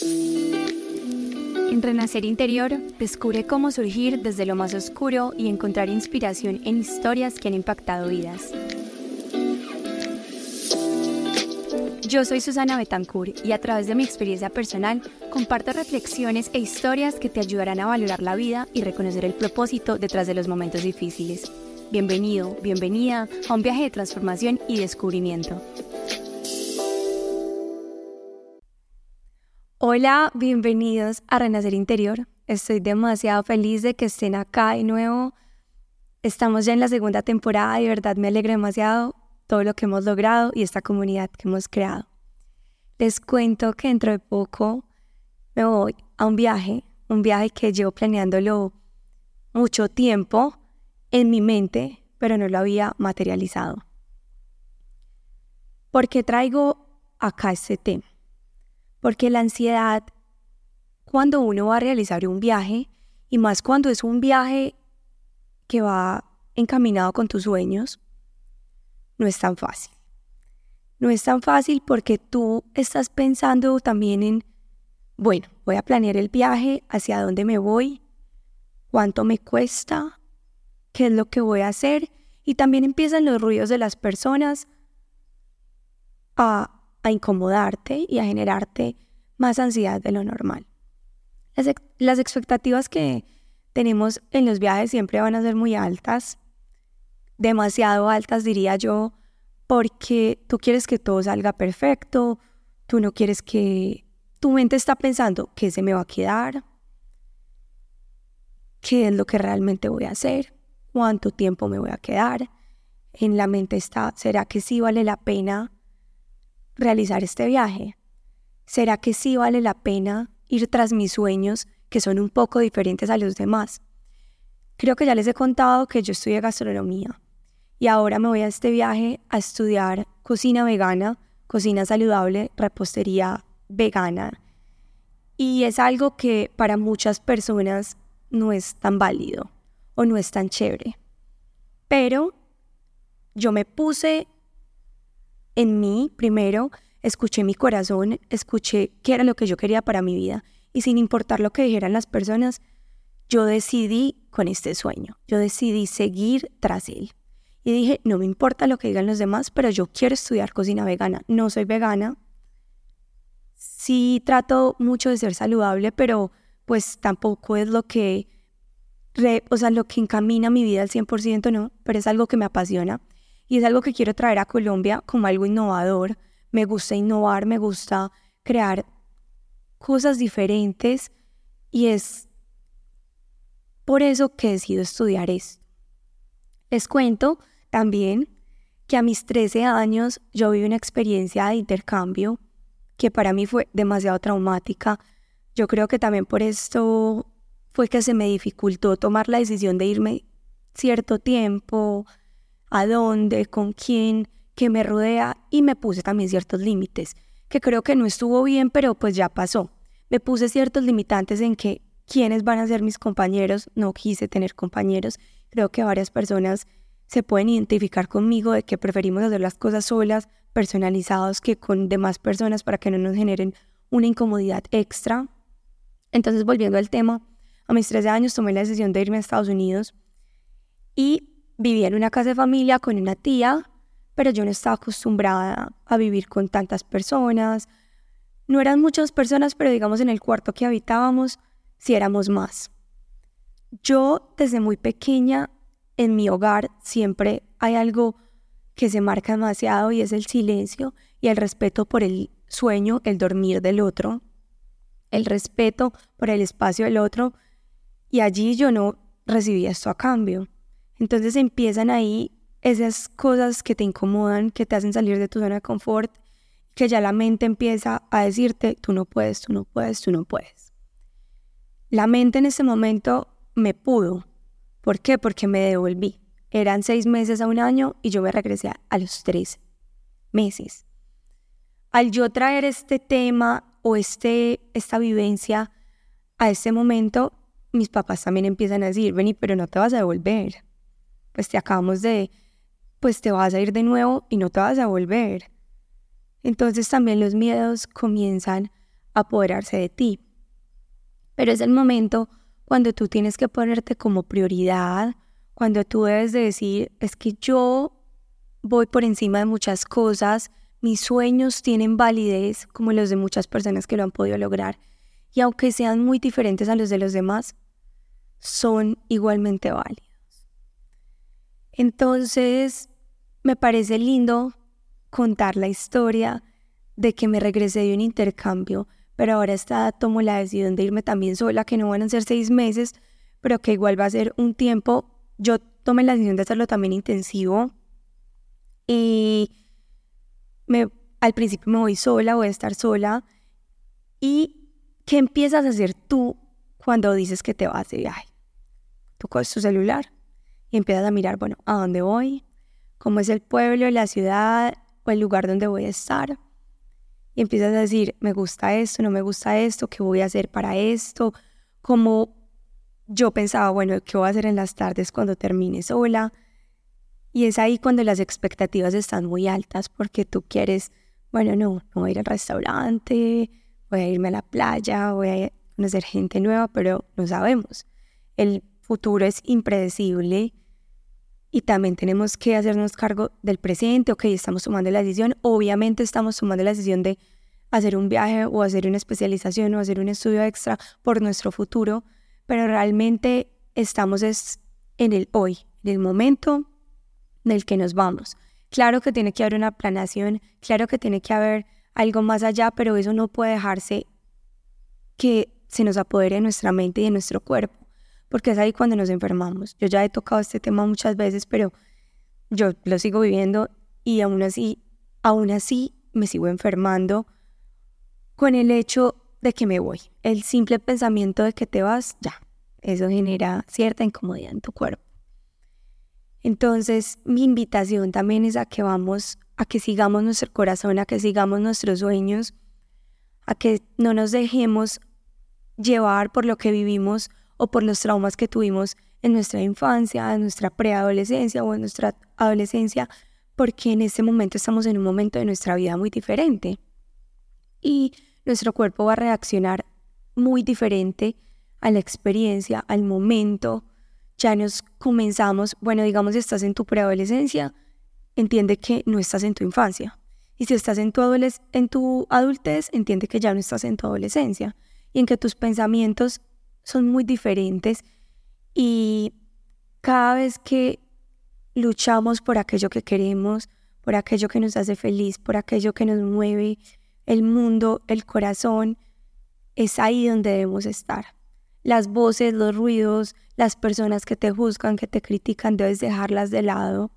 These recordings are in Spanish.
En Renacer Interior, descubre cómo surgir desde lo más oscuro y encontrar inspiración en historias que han impactado vidas. Yo soy Susana Betancourt y a través de mi experiencia personal comparto reflexiones e historias que te ayudarán a valorar la vida y reconocer el propósito detrás de los momentos difíciles. Bienvenido, bienvenida a un viaje de transformación y descubrimiento. Hola, bienvenidos a Renacer Interior. Estoy demasiado feliz de que estén acá de nuevo. Estamos ya en la segunda temporada y de verdad me alegra demasiado todo lo que hemos logrado y esta comunidad que hemos creado. Les cuento que dentro de poco me voy a un viaje, un viaje que llevo planeándolo mucho tiempo en mi mente, pero no lo había materializado. ¿Por qué traigo acá este tema? Porque la ansiedad, cuando uno va a realizar un viaje, y más cuando es un viaje que va encaminado con tus sueños, no es tan fácil. No es tan fácil porque tú estás pensando también en, bueno, voy a planear el viaje, hacia dónde me voy, cuánto me cuesta, qué es lo que voy a hacer, y también empiezan los ruidos de las personas a, a incomodarte y a generarte más ansiedad de lo normal. Las, expectativas que tenemos en los viajes siempre van a ser muy altas, demasiado altas, diría yo, porque tú quieres que todo salga perfecto, tú no quieres que tu mente está pensando qué se me va a quedar, qué es lo que realmente voy a hacer, cuánto tiempo me voy a quedar. En la mente está, ¿será que sí vale la pena realizar este viaje? ¿Será que sí vale la pena ir tras mis sueños que son un poco diferentes a los demás? Creo que ya les he contado que yo estudié gastronomía y ahora me voy a este viaje a estudiar cocina vegana, cocina saludable, repostería vegana. Y es algo que para muchas personas no es tan válido o no es tan chévere. Pero yo me puse en mí primero, escuché mi corazón, escuché qué era lo que yo quería para mi vida y sin importar lo que dijeran las personas, yo decidí con este sueño, yo decidí seguir tras él. Y dije, no me importa lo que digan los demás, pero yo quiero estudiar cocina vegana. No soy vegana. Sí trato mucho de ser saludable, pero pues tampoco es lo que, o sea, lo que encamina mi vida al 100%, no, pero es algo que me apasiona y es algo que quiero traer a Colombia como algo innovador. Me gusta innovar, me gusta crear cosas diferentes y es por eso que decido estudiar esto. Les cuento también que a mis 13 años yo viví una experiencia de intercambio que para mí fue demasiado traumática. Yo creo que también por esto fue que se me dificultó tomar la decisión de irme cierto tiempo, a dónde, con quién, que me rodea y me puse también ciertos límites, que creo que no estuvo bien, pero pues ya pasó. Me puse ciertos limitantes en que quiénes van a ser mis compañeros, no quise tener compañeros. Creo que varias personas se pueden identificar conmigo de que preferimos hacer las cosas solas, personalizados, que con demás personas para que no nos generen una incomodidad extra. Entonces, volviendo al tema, a mis 13 años tomé la decisión de irme a Estados Unidos y vivía en una casa de familia con una tía, pero yo no estaba acostumbrada a vivir con tantas personas. No eran muchas personas, pero digamos en el cuarto que habitábamos, sí éramos más. Yo desde muy pequeña en mi hogar siempre hay algo que se marca demasiado y es el silencio y el respeto por el sueño, el dormir del otro, el respeto por el espacio del otro y allí yo no recibía esto a cambio. Entonces empiezan ahí esas cosas que te incomodan, que te hacen salir de tu zona de confort, que ya la mente empieza a decirte, tú no puedes, tú no puedes, tú no puedes. La mente en ese momento me pudo, ¿Por qué? Porque me devolví. Eran seis meses a un año y yo me regresé a los tres meses. Al yo traer este tema o este, esta vivencia a este momento, mis papás también empiezan a decir, vení, pero no te vas a devolver. Pues te acabamos de, pues te vas a ir de nuevo y no te vas a volver. Entonces también los miedos comienzan apoderarse de ti. Pero es el momento cuando tú tienes que ponerte como prioridad, cuando tú debes de decir, es que yo voy por encima de muchas cosas, mis sueños tienen validez como los de muchas personas que lo han podido lograr. Y aunque sean muy diferentes a los de los demás, son igualmente válidos. Entonces, me parece lindo contar la historia de que me regresé de un intercambio, pero ahora está, tomo la decisión de irme también sola, que no van a ser seis meses, pero que igual va a ser un tiempo. Yo tomé la decisión de hacerlo también intensivo y me, al principio me voy sola, voy a estar sola. ¿Y qué empiezas a hacer tú cuando dices que te vas de viaje? Tú coges tu celular y empiezas a mirar, bueno, ¿a dónde voy? ¿Cómo es el pueblo, la ciudad o el lugar donde voy a estar? Y empiezas a decir, me gusta esto, no me gusta esto, ¿qué voy a hacer para esto? Como yo pensaba, bueno, ¿qué voy a hacer en las tardes cuando termine sola? Y es ahí cuando las expectativas están muy altas porque tú quieres, bueno, no, no voy a ir al restaurante, voy a irme a la playa, voy a conocer gente nueva, pero no sabemos. El futuro es impredecible y también tenemos que hacernos cargo del presente, ok, estamos tomando la decisión, obviamente estamos tomando la decisión de hacer un viaje o hacer una especialización o hacer un estudio extra por nuestro futuro, pero realmente estamos en el hoy, en el momento del que nos vamos. Claro que tiene que haber una planeación, claro que tiene que haber algo más allá, pero eso no puede dejarse que se nos apodere de nuestra mente y de nuestro cuerpo, porque es ahí cuando nos enfermamos. Yo ya he tocado este tema muchas veces, pero yo lo sigo viviendo y aún así, aún así me sigo enfermando con el hecho de que me voy. El simple pensamiento de que te vas, ya, eso genera cierta incomodidad en tu cuerpo. Entonces, mi invitación también es a que vamos, a que sigamos nuestro corazón, a que sigamos nuestros sueños, a que no nos dejemos llevar por lo que vivimos o por los traumas que tuvimos en nuestra infancia, en nuestra preadolescencia o en nuestra adolescencia, porque en ese momento estamos en un momento de nuestra vida muy diferente. Y nuestro cuerpo va a reaccionar muy diferente a la experiencia, al momento, ya nos comenzamos, bueno, digamos, si estás en tu preadolescencia, entiende que no estás en tu infancia. Y si estás en tu, en tu adultez, entiende que ya no estás en tu adolescencia y en que tus pensamientos son muy diferentes y cada vez que luchamos por aquello que queremos, por aquello que nos hace feliz, por aquello que nos mueve el mundo, el corazón, es ahí donde debemos estar las voces, los ruidos, las personas que te juzgan, que te critican, debes dejarlas de lado.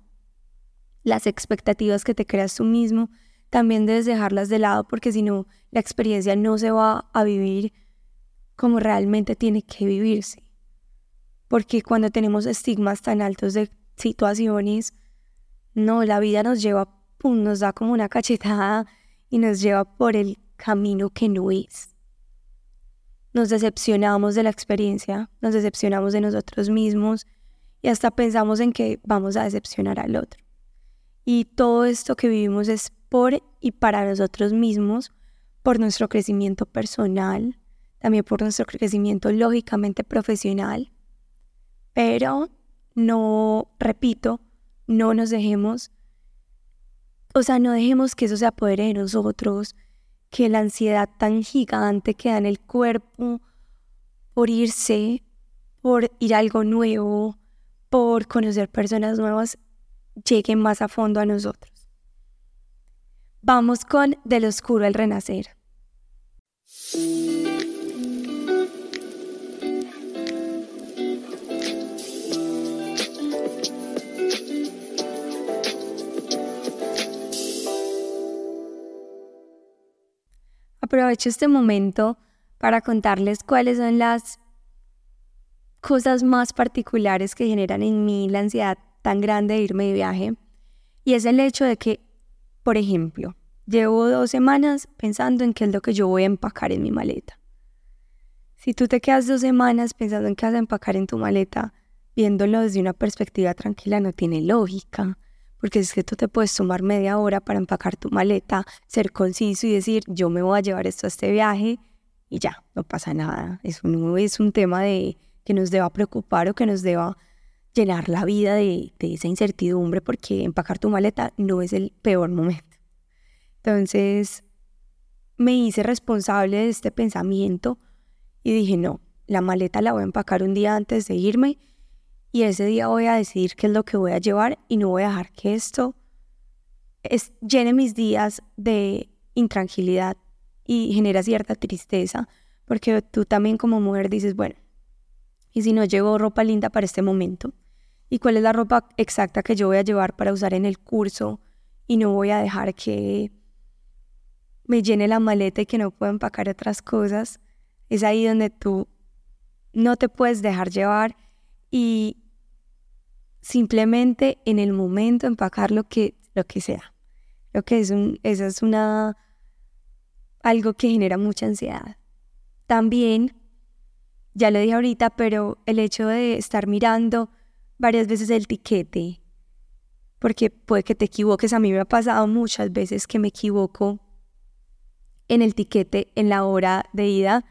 Las expectativas que te creas tú mismo, también debes dejarlas de lado porque si no, la experiencia no se va a vivir como realmente tiene que vivirse. Porque cuando tenemos estigmas tan altos de situaciones, no, la vida nos lleva, pum, nos da como una cachetada y nos lleva por el camino que no es nos decepcionamos de la experiencia, nos decepcionamos de nosotros mismos y hasta pensamos en que vamos a decepcionar al otro. Y todo esto que vivimos es por y para nosotros mismos, por nuestro crecimiento personal, también por nuestro crecimiento lógicamente profesional, pero no, repito, no nos dejemos, o sea, no dejemos que eso se apodere de nosotros, que la ansiedad tan gigante que da en el cuerpo por irse, por ir a algo nuevo, por conocer personas nuevas, llegue más a fondo a nosotros. Vamos con Del Oscuro al Renacer. Aprovecho este momento para contarles cuáles son las cosas más particulares que generan en mí la ansiedad tan grande de irme de viaje. Y es el hecho de que, por ejemplo, llevo dos semanas pensando en qué es lo que yo voy a empacar en mi maleta. Si tú te quedas dos semanas pensando en qué vas a empacar en tu maleta, viéndolo desde una perspectiva tranquila, no tiene lógica, porque es que tú te puedes tomar media hora para empacar tu maleta, ser conciso y decir, yo me voy a llevar esto a este viaje y ya, no pasa nada. Eso no es un tema de que nos deba preocupar o que nos deba llenar la vida de, de esa incertidumbre, porque empacar tu maleta no es el peor momento. Entonces, me hice responsable de este pensamiento y dije, no, la maleta la voy a empacar un día antes de irme y ese día voy a decidir qué es lo que voy a llevar y no voy a dejar que esto es, llene mis días de intranquilidad y genera cierta tristeza, porque tú también como mujer dices, bueno, ¿y si no llevo ropa linda para este momento? ¿Y cuál es la ropa exacta que yo voy a llevar para usar en el curso? Y no voy a dejar que me llene la maleta y que no pueda empacar otras cosas. Es ahí donde tú no te puedes dejar llevar y simplemente en el momento empacar lo que, lo que sea. Lo que es un, esa es una algo que genera mucha ansiedad. También, ya lo dije ahorita, pero el hecho de estar mirando varias veces el tiquete, porque puede que te equivoques, a mí me ha pasado muchas veces que me equivoco en el tiquete en la hora de ida,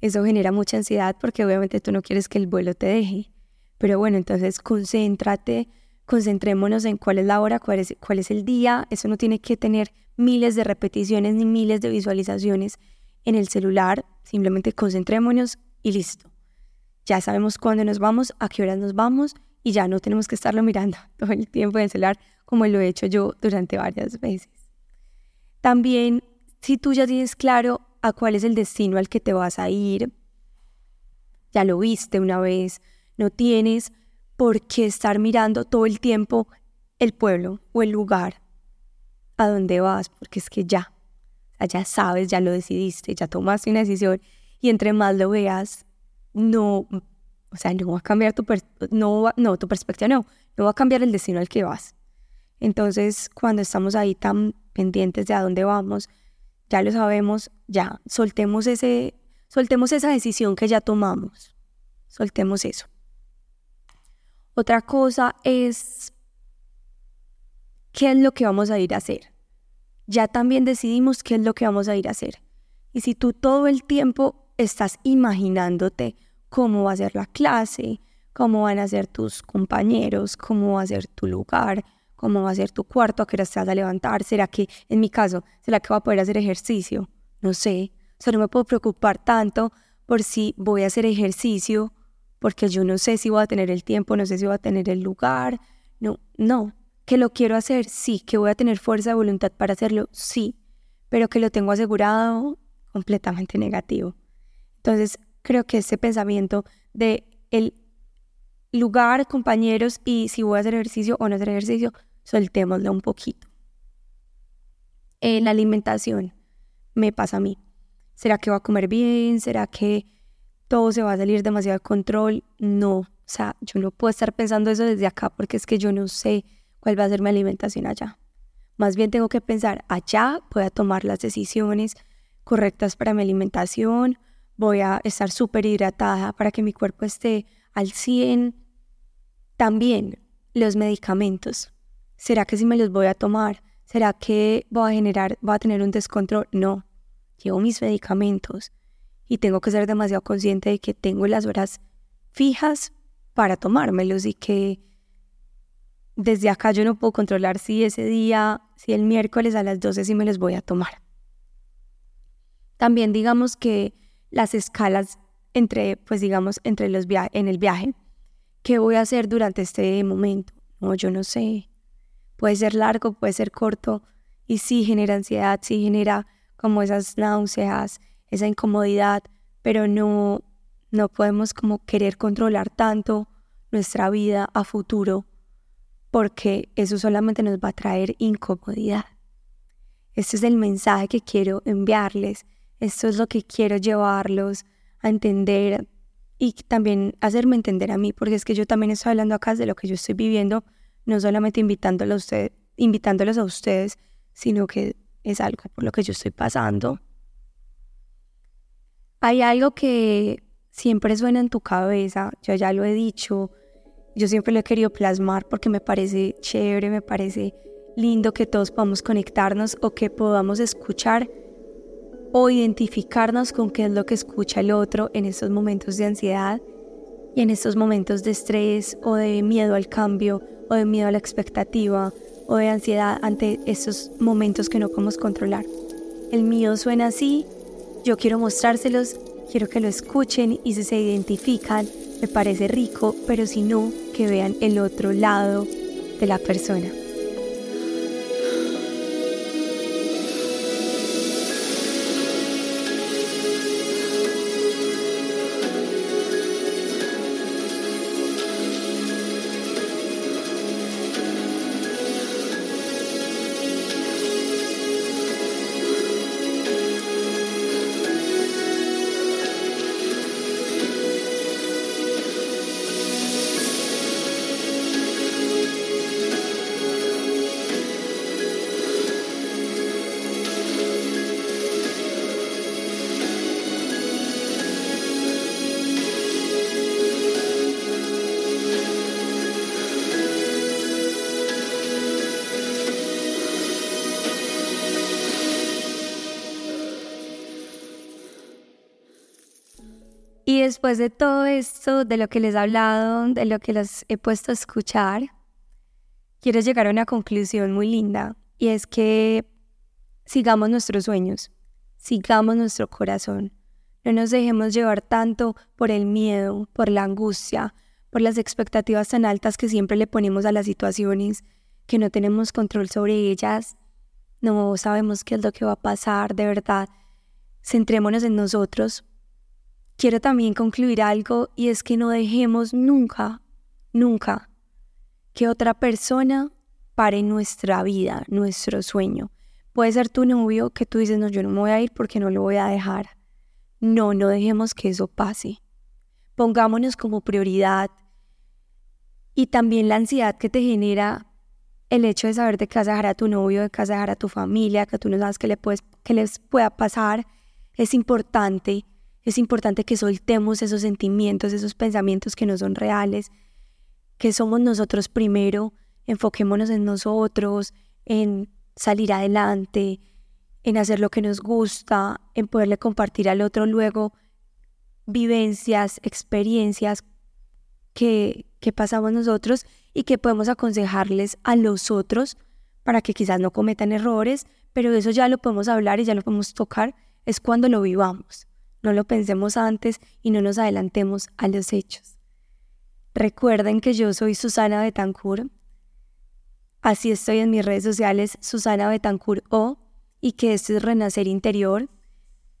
eso genera mucha ansiedad porque obviamente tú no quieres que el vuelo te deje. Pero bueno, entonces concéntrate, concentrémonos en cuál es la hora, cuál es, cuál es el día. Eso no tiene que tener miles de repeticiones ni miles de visualizaciones en el celular. Simplemente concentrémonos y listo. Ya sabemos cuándo nos vamos, a qué horas nos vamos y ya no tenemos que estarlo mirando todo el tiempo en el celular como lo he hecho yo durante varias veces. También, si tú ya tienes claro a cuál es el destino al que te vas a ir, ya lo viste una vez, no tienes por qué estar mirando todo el tiempo el pueblo o el lugar a donde vas, porque es que ya, ya sabes, ya lo decidiste, ya tomaste una decisión y entre más lo veas, no, o sea, no va a cambiar tu, perspectiva, no, no va a cambiar el destino al que vas. Entonces, cuando estamos ahí tan pendientes de a dónde vamos, ya lo sabemos, ya soltemos ese, soltemos esa decisión que ya tomamos, soltemos eso. Otra cosa es qué es lo que vamos a ir a hacer. Ya también decidimos qué es lo que vamos a ir a hacer. Y si tú todo el tiempo estás imaginándote cómo va a ser la clase, cómo van a ser tus compañeros, cómo va a ser tu lugar, cómo va a ser tu cuarto, a qué hora te vas a levantar, será que, en mi caso, será que va a poder hacer ejercicio, no sé, o no me puedo preocupar tanto por si voy a hacer ejercicio porque yo no sé si voy a tener el tiempo, no sé si voy a tener el lugar. No, no. Que lo quiero hacer, sí. Que voy a tener fuerza de voluntad para hacerlo, sí. Pero que lo tengo asegurado, completamente negativo. Entonces, creo que ese pensamiento de el lugar, compañeros y si voy a hacer ejercicio o no hacer ejercicio, soltémoslo un poquito. En la alimentación, me pasa a mí. ¿Será que voy a comer bien? ¿Será que todo se va a salir demasiado de control. No, o sea, yo no puedo estar pensando eso desde acá porque es que yo no sé cuál va a ser mi alimentación allá. Más bien tengo que pensar, allá voy a tomar las decisiones correctas para mi alimentación, voy a estar súper hidratada para que mi cuerpo esté al 100. También los medicamentos. ¿Será que si me los voy a tomar? ¿Será que voy a generar, voy a tener un descontrol? No, llevo mis medicamentos y tengo que ser demasiado consciente de que tengo las horas fijas para tomármelos y que desde acá yo no puedo controlar si ese día, si el miércoles a las 12 sí me los voy a tomar. También digamos que las escalas entre, pues digamos, entre los en el viaje, ¿qué voy a hacer durante este momento? No, yo no sé. Puede ser largo, puede ser corto y sí genera ansiedad, sí genera como esas náuseas, esa incomodidad, pero no, no podemos como querer controlar tanto nuestra vida a futuro porque eso solamente nos va a traer incomodidad. Este es el mensaje que quiero enviarles, esto es lo que quiero llevarlos a entender y también hacerme entender a mí, porque es que yo también estoy hablando acá de lo que yo estoy viviendo, no solamente invitándolos a, usted, invitándolos a ustedes, sino que es algo por lo que yo estoy pasando hay algo que siempre suena en tu cabeza, yo ya lo he dicho, yo siempre lo he querido plasmar porque me parece chévere, me parece lindo que todos podamos conectarnos o que podamos escuchar o identificarnos con qué es lo que escucha el otro en estos momentos de ansiedad y en estos momentos de estrés o de miedo al cambio o de miedo a la expectativa o de ansiedad ante estos momentos que no podemos controlar. El mío suena así, yo quiero mostrárselos, quiero que lo escuchen y si se identifican, me parece rico, pero si no, que vean el otro lado de la persona. Después de todo esto, de lo que les he hablado, de lo que les he puesto a escuchar, quiero llegar a una conclusión muy linda y es que sigamos nuestros sueños, sigamos nuestro corazón, no nos dejemos llevar tanto por el miedo, por la angustia, por las expectativas tan altas que siempre le ponemos a las situaciones, que no tenemos control sobre ellas, no sabemos qué es lo que va a pasar, de verdad. Centrémonos en nosotros, quiero también concluir algo y es que no dejemos nunca, nunca que otra persona pare nuestra vida, nuestro sueño. Puede ser tu novio que tú dices, no, yo no me voy a ir porque no lo voy a dejar. No, no dejemos que eso pase. Pongámonos como prioridad y también la ansiedad que te genera el hecho de saber de qué vas a dejar a tu novio, de qué vas a dejar a tu familia, que tú no sabes qué, qué les pueda pasar, es importante es importante que soltemos esos sentimientos, esos pensamientos que no son reales, que somos nosotros primero, enfoquémonos en nosotros, en salir adelante, en hacer lo que nos gusta, en poderle compartir al otro. Luego vivencias, experiencias que, pasamos nosotros y que podemos aconsejarles a los otros para que quizás no cometan errores, pero eso ya lo podemos hablar y ya lo podemos tocar, es cuando lo vivamos no lo pensemos antes y no nos adelantemos a los hechos. Recuerden que yo soy Susana Betancourt. Así estoy en mis redes sociales, Susana Betancourt O, y que esto es Renacer Interior,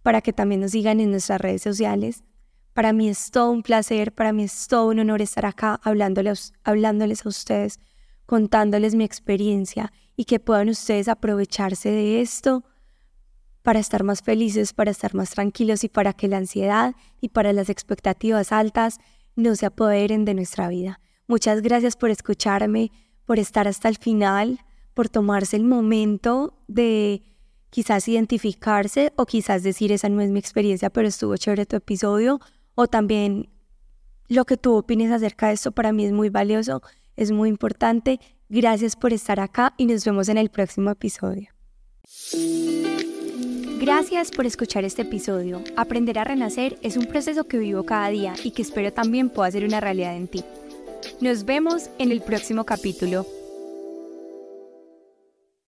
para que también nos sigan en nuestras redes sociales. Para mí es todo un placer, para mí es todo un honor estar acá hablándoles, hablándoles a ustedes, contándoles mi experiencia y que puedan ustedes aprovecharse de esto para estar más felices, para estar más tranquilos y para que la ansiedad y para las expectativas altas no se apoderen de nuestra vida. Muchas gracias por escucharme, por estar hasta el final, por tomarse el momento de quizás identificarse o quizás decir esa no es mi experiencia, pero estuvo chévere tu episodio o también lo que tú opines acerca de esto para mí es muy valioso, es muy importante. Gracias por estar acá y nos vemos en el próximo episodio. Gracias por escuchar este episodio. Aprender a renacer es un proceso que vivo cada día y que espero también pueda ser una realidad en ti. Nos vemos en el próximo capítulo.